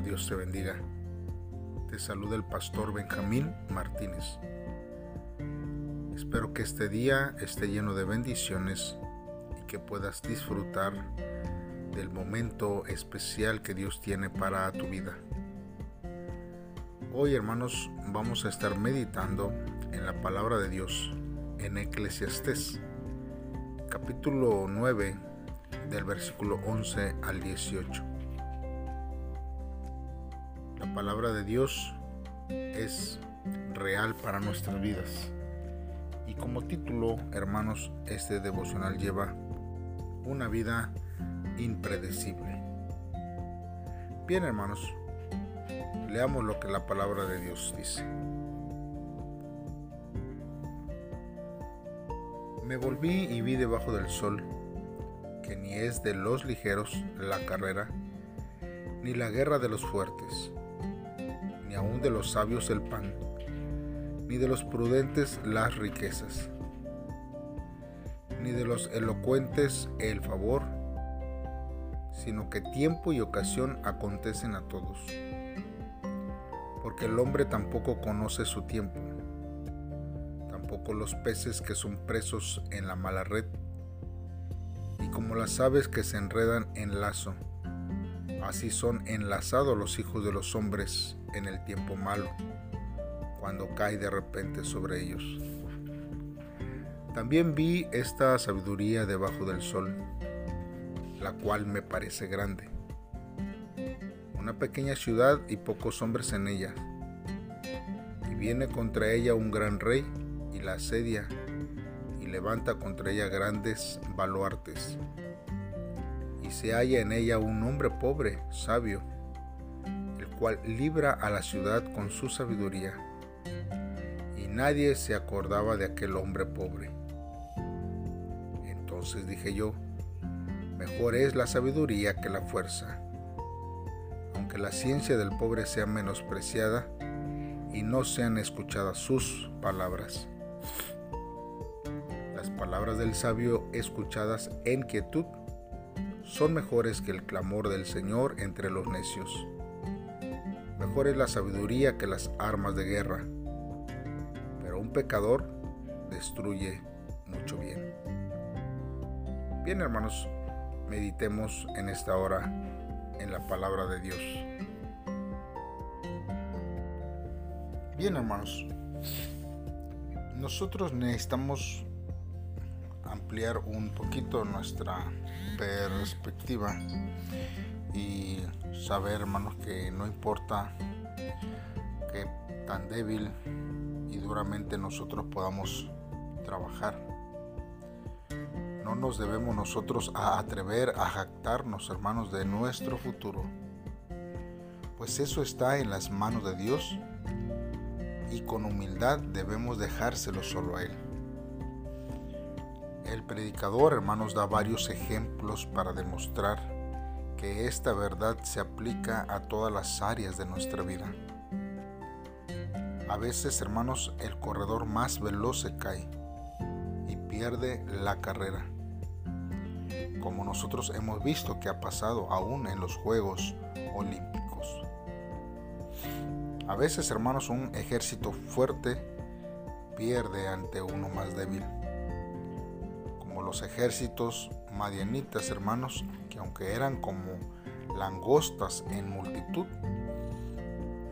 Dios te bendiga. Te saluda el pastor Benjamín Martínez. Espero que este día esté lleno de bendiciones y que puedas disfrutar del momento especial que Dios tiene para tu vida. Hoy, hermanos, vamos a estar meditando en la palabra de Dios en Eclesiastés, capítulo 9, del versículo 11 al 18 palabra de Dios es real para nuestras vidas. Y como título, hermanos, este devocional lleva una vida impredecible. Bien, hermanos, leamos lo que la palabra de Dios dice. Me volví y vi debajo del sol que ni es de los ligeros la carrera, ni la guerra de los fuertes de los sabios el pan, ni de los prudentes las riquezas, ni de los elocuentes el favor, sino que tiempo y ocasión acontecen a todos. Porque el hombre tampoco conoce su tiempo, tampoco los peces que son presos en la mala red, y como las aves que se enredan en lazo, así son enlazados los hijos de los hombres en el tiempo malo, cuando cae de repente sobre ellos. También vi esta sabiduría debajo del sol, la cual me parece grande. Una pequeña ciudad y pocos hombres en ella. Y viene contra ella un gran rey y la asedia y levanta contra ella grandes baluartes. Y se halla en ella un hombre pobre, sabio, cual libra a la ciudad con su sabiduría. Y nadie se acordaba de aquel hombre pobre. Entonces dije yo, mejor es la sabiduría que la fuerza. Aunque la ciencia del pobre sea menospreciada y no sean escuchadas sus palabras. Las palabras del sabio escuchadas en quietud son mejores que el clamor del Señor entre los necios. Mejor es la sabiduría que las armas de guerra, pero un pecador destruye mucho bien. Bien hermanos, meditemos en esta hora en la palabra de Dios. Bien hermanos, nosotros necesitamos ampliar un poquito nuestra perspectiva y saber, hermanos, que no importa que tan débil y duramente nosotros podamos trabajar. No nos debemos nosotros a atrever a jactarnos, hermanos, de nuestro futuro, pues eso está en las manos de Dios y con humildad debemos dejárselo solo a Él. Predicador, hermanos, da varios ejemplos para demostrar que esta verdad se aplica a todas las áreas de nuestra vida. A veces, hermanos, el corredor más veloz se cae y pierde la carrera. Como nosotros hemos visto que ha pasado aún en los Juegos Olímpicos. A veces, hermanos, un ejército fuerte pierde ante uno más débil. Los ejércitos madianitas, hermanos, que aunque eran como langostas en multitud,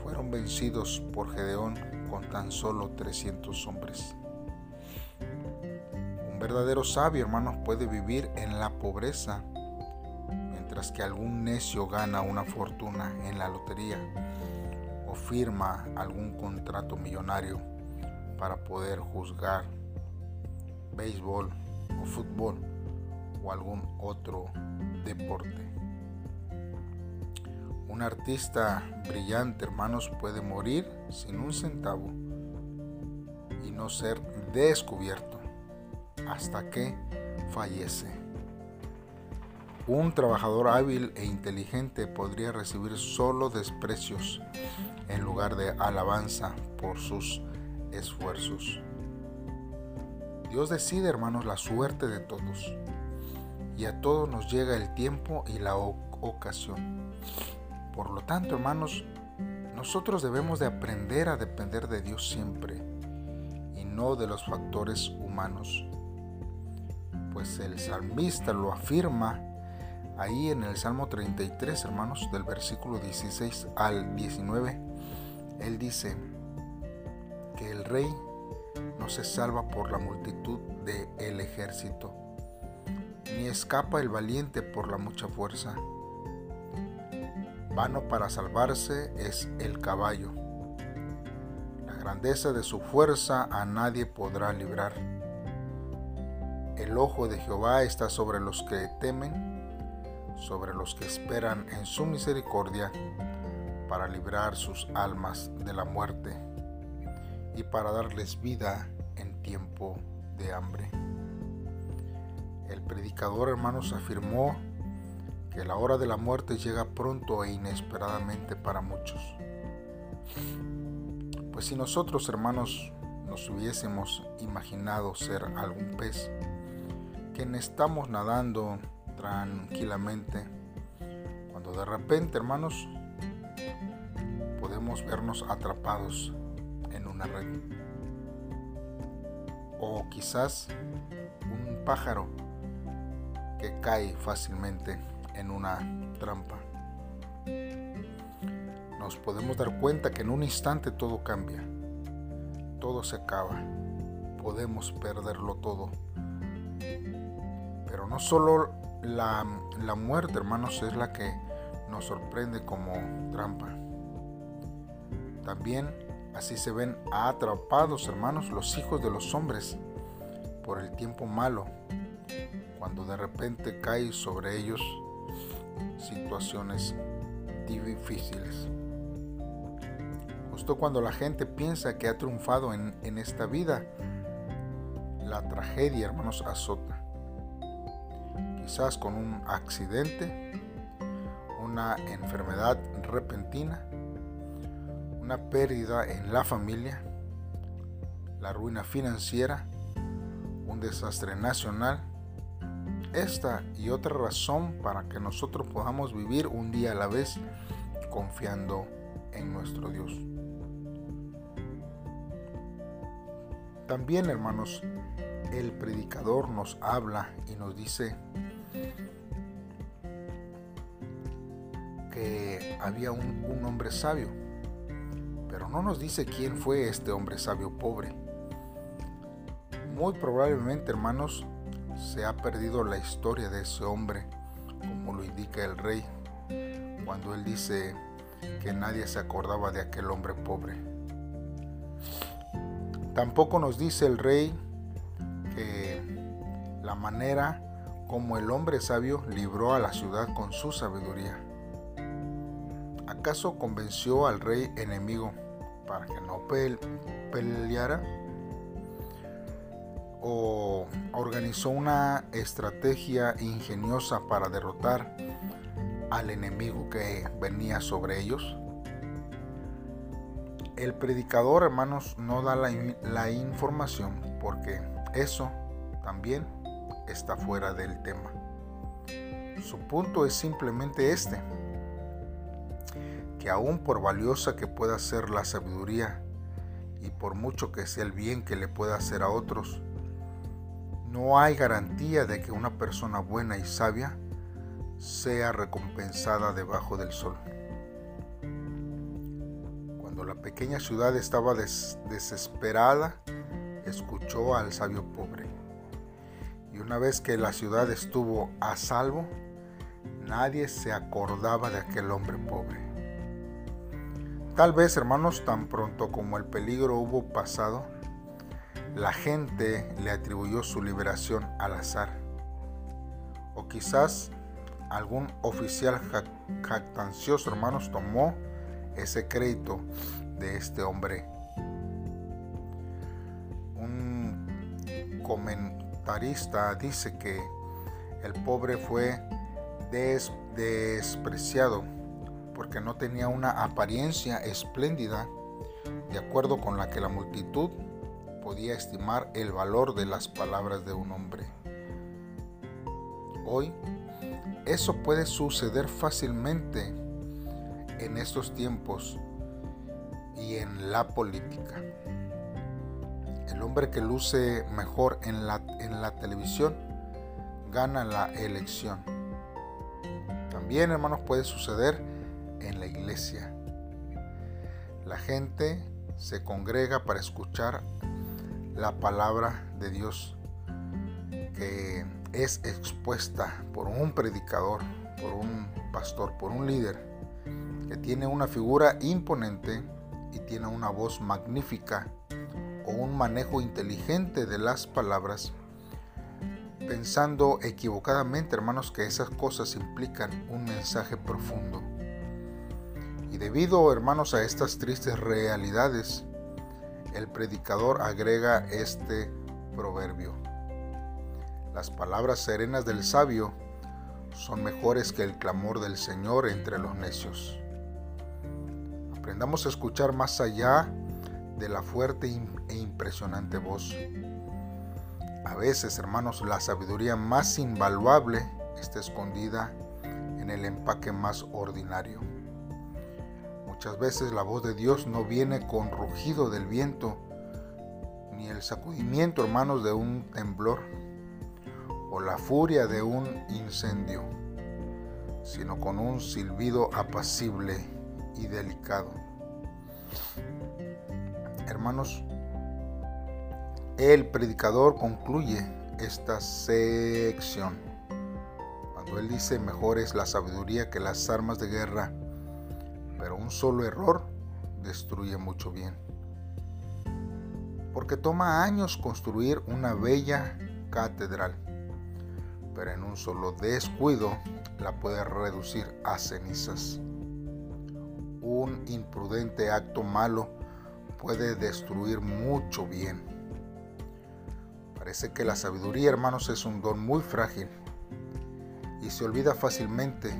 fueron vencidos por Gedeón con tan solo 300 hombres. Un verdadero sabio, hermanos, puede vivir en la pobreza, mientras que algún necio gana una fortuna en la lotería o firma algún contrato millonario para poder juzgar béisbol o fútbol o algún otro deporte. Un artista brillante, hermanos, puede morir sin un centavo y no ser descubierto hasta que fallece. Un trabajador hábil e inteligente podría recibir solo desprecios en lugar de alabanza por sus esfuerzos. Dios decide, hermanos, la suerte de todos y a todos nos llega el tiempo y la ocasión. Por lo tanto, hermanos, nosotros debemos de aprender a depender de Dios siempre y no de los factores humanos. Pues el salmista lo afirma ahí en el Salmo 33, hermanos, del versículo 16 al 19. Él dice que el rey no se salva por la multitud del el ejército, ni escapa el valiente por la mucha fuerza Vano para salvarse es el caballo. La grandeza de su fuerza a nadie podrá librar. El ojo de Jehová está sobre los que temen, sobre los que esperan en su misericordia, para librar sus almas de la muerte y para darles vida en tiempo de hambre. El predicador, hermanos, afirmó que la hora de la muerte llega pronto e inesperadamente para muchos. Pues si nosotros, hermanos, nos hubiésemos imaginado ser algún pez, que estamos nadando tranquilamente, cuando de repente, hermanos, podemos vernos atrapados en una red. O quizás un pájaro que cae fácilmente en una trampa. Nos podemos dar cuenta que en un instante todo cambia, todo se acaba, podemos perderlo todo. Pero no solo la, la muerte, hermanos, es la que nos sorprende como trampa. También así se ven atrapados, hermanos, los hijos de los hombres por el tiempo malo, cuando de repente cae sobre ellos situaciones difíciles. Justo cuando la gente piensa que ha triunfado en, en esta vida, la tragedia, hermanos, azota. Quizás con un accidente, una enfermedad repentina, una pérdida en la familia, la ruina financiera, un desastre nacional esta y otra razón para que nosotros podamos vivir un día a la vez confiando en nuestro Dios. También, hermanos, el predicador nos habla y nos dice que había un, un, hombre sabio, pero no nos dice quién fue este hombre sabio pobre. Muy probablemente, hermanos, se ha perdido la historia de ese hombre, como lo indica el rey, cuando él dice que nadie se acordaba de aquel hombre pobre. Tampoco nos dice el rey que la manera como el hombre sabio libró a la ciudad con su sabiduría. ¿Acaso convenció al rey enemigo para que no peleara? o organizó una estrategia ingeniosa para derrotar al enemigo que venía sobre ellos? El predicador, hermanos, no da la, información porque eso también está fuera del tema. Su punto es simplemente este, que aún por valiosa que pueda ser la sabiduría y por mucho que sea el bien que le pueda hacer a otros, no hay garantía de que una persona buena y sabia sea recompensada debajo del sol. Cuando la pequeña ciudad estaba desesperada, escuchó al sabio pobre. Y una vez que la ciudad estuvo a salvo, nadie se acordaba de aquel hombre pobre. Tal vez, hermanos, tan pronto como el peligro hubo pasado, la gente le atribuyó su liberación al azar. O quizás algún oficial jactancioso, hermanos, tomó ese crédito de este hombre. Un comentarista dice que el pobre fue despreciado porque no tenía una apariencia espléndida de acuerdo con la que la multitud podía estimar el valor de las palabras de un hombre. Hoy, eso puede suceder fácilmente en estos tiempos y en la política. El hombre que luce mejor en la, en la televisión gana la elección. También, hermanos, puede suceder en la iglesia. La gente se congrega para escuchar la palabra de Dios que es expuesta por un predicador, por un pastor, por un líder que tiene una figura imponente y tiene una voz magnífica o un manejo inteligente de las palabras, pensando equivocadamente, hermanos, que esas cosas implican un mensaje profundo. Debido, hermanos, a estas tristes realidades, el predicador agrega este proverbio. Las palabras serenas del sabio son mejores que el clamor del Señor entre los necios. Aprendamos a escuchar más allá de la fuerte e impresionante voz. A veces, hermanos, la sabiduría más invaluable está escondida en el empaque más ordinario. Muchas veces la voz de Dios no viene con rugido del viento, ni el sacudimiento, hermanos, de un temblor o la furia de un incendio, sino con un silbido apacible y delicado. Hermanos, el predicador concluye esta sección cuando él dice mejor es la sabiduría que las armas de guerra solo error destruye mucho bien. Porque toma años construir una bella catedral, pero en un solo descuido la puede reducir a cenizas. Un imprudente acto malo puede destruir mucho bien. Parece que la sabiduría, hermanos, es un don muy frágil y se olvida fácilmente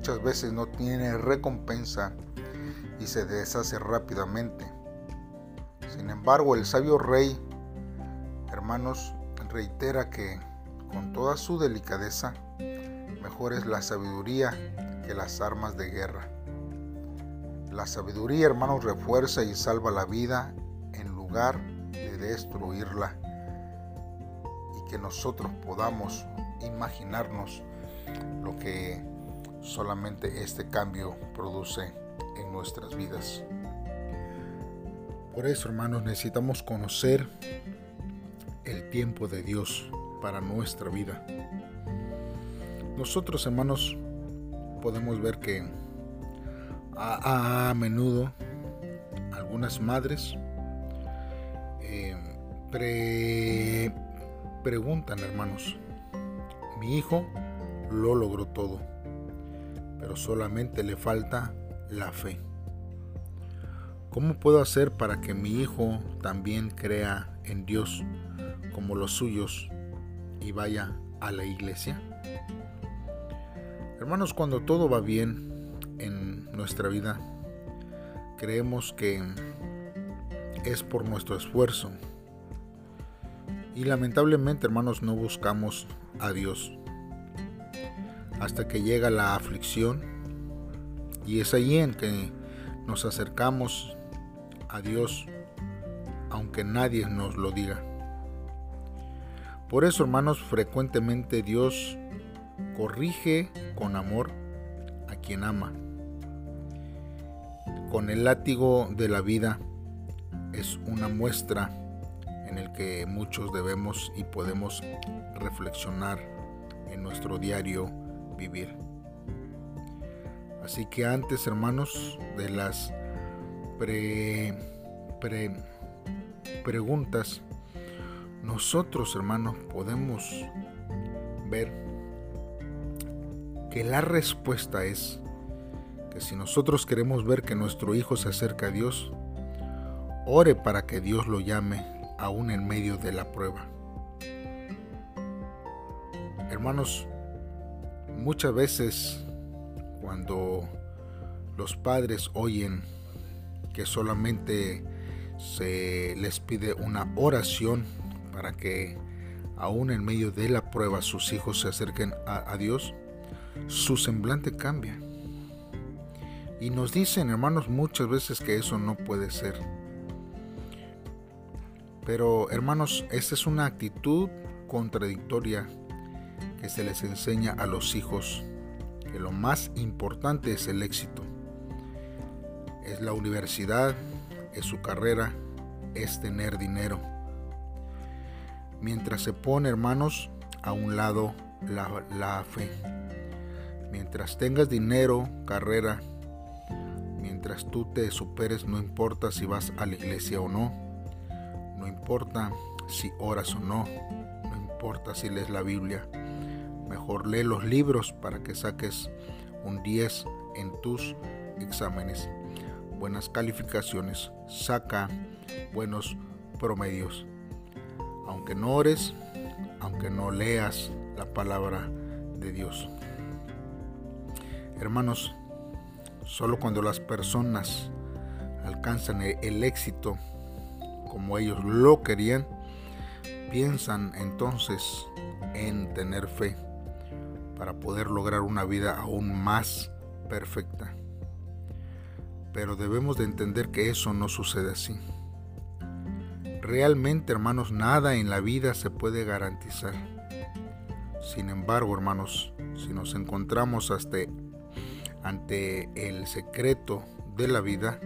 muchas veces no tiene recompensa y se deshace rápidamente. Sin embargo, el sabio rey, hermanos, reitera que con toda su delicadeza, mejor es la sabiduría que las armas de guerra. La sabiduría, hermanos, refuerza y salva la vida en lugar de destruirla. Y que nosotros podamos imaginarnos lo que solamente este cambio produce en nuestras vidas. Por eso, hermanos, necesitamos conocer el tiempo de Dios para nuestra vida. Nosotros, hermanos, podemos ver que a, menudo algunas madres eh, preguntan, hermanos, mi hijo lo logró todo pero solamente le falta la fe. ¿Cómo puedo hacer para que mi hijo también crea en Dios como los suyos y vaya a la iglesia? Hermanos, cuando todo va bien en nuestra vida, creemos que es por nuestro esfuerzo. Y lamentablemente, hermanos, no buscamos a Dios hasta que llega la aflicción y es allí en que nos acercamos a Dios aunque nadie nos lo diga. Por eso, hermanos, frecuentemente Dios corrige con amor a quien ama. Con el látigo de la vida es una muestra en el que muchos debemos y podemos reflexionar en nuestro diario vivir. Así que antes, hermanos, de las pre, preguntas, nosotros, hermanos, podemos ver que la respuesta es que si nosotros queremos ver que nuestro hijo se acerca a Dios, ore para que Dios lo llame aún en medio de la prueba. Hermanos, Muchas veces cuando los padres oyen que solamente se les pide una oración para que aún en medio de la prueba sus hijos se acerquen a, Dios, su semblante cambia. Y nos dicen, hermanos, muchas veces que eso no puede ser. Pero, hermanos, esta es una actitud contradictoria que se les enseña a los hijos, que lo más importante es el éxito. Es la universidad, es su carrera, es tener dinero. Mientras se pone, hermanos, a un lado la, fe. Mientras tengas dinero, carrera, mientras tú te superes, no importa si vas a la iglesia o no, no importa si oras o no, no importa si lees la Biblia, mejor lee los libros para que saques un 10 en tus exámenes, buenas calificaciones, saca buenos promedios. Aunque no ores, aunque no leas la palabra de Dios. Hermanos, solo cuando las personas alcanzan e-, el éxito como ellos lo querían, piensan entonces en tener fe para poder lograr una vida aún más perfecta. Pero debemos de entender que eso no sucede así. Realmente, hermanos, nada en la vida se puede garantizar. Sin embargo, hermanos, si nos encontramos hasta ante el secreto de la vida,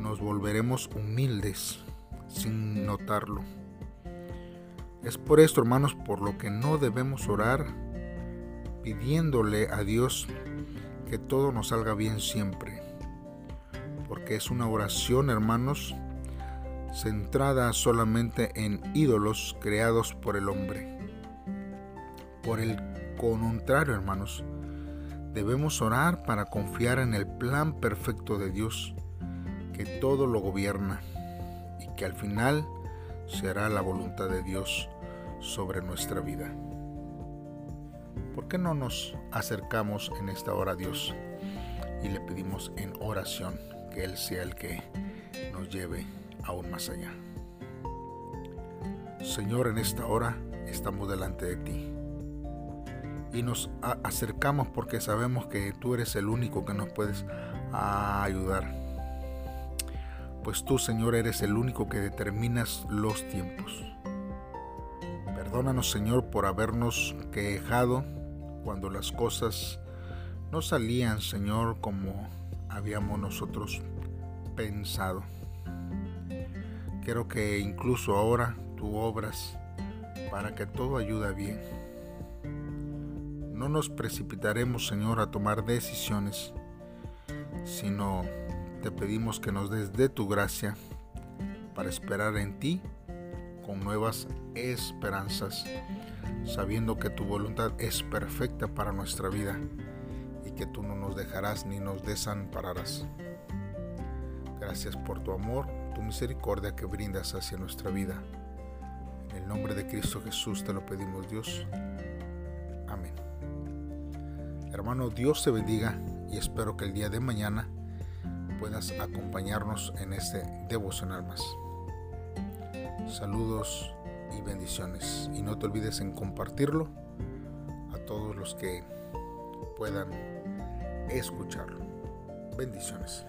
nos volveremos humildes sin notarlo. Es por esto, hermanos, por lo que no debemos orar pidiéndole a Dios que todo nos salga bien siempre. Porque es una oración, hermanos, centrada solamente en ídolos creados por el hombre. Por el contrario, hermanos, debemos orar para confiar en el plan perfecto de Dios, que todo lo gobierna y que al final será la voluntad de Dios sobre nuestra vida. ¿Por qué no nos acercamos en esta hora a Dios y le pedimos en oración que Él sea el que nos lleve aún más allá? Señor, en esta hora estamos delante de ti y nos acercamos porque sabemos que tú eres el único que nos puedes ayudar. Pues tú, Señor, eres el único que determinas los tiempos. Perdónanos, Señor, por habernos quejado cuando las cosas no salían, Señor, como habíamos nosotros pensado. Quiero que incluso ahora tú obras para que todo ayude bien. No nos precipitaremos, Señor, a tomar decisiones, sino te pedimos que nos des de tu gracia para esperar en ti con nuevas esperanzas sabiendo que tu voluntad es perfecta para nuestra vida y que tú no nos dejarás ni nos desampararás. Gracias por tu amor, tu misericordia que brindas hacia nuestra vida. En el nombre de Cristo Jesús te lo pedimos Dios. Amén. Hermano, Dios te bendiga y espero que el día de mañana puedas acompañarnos en este devocional más. Saludos y bendiciones. Y no te olvides en compartirlo a todos los que puedan escucharlo. Bendiciones.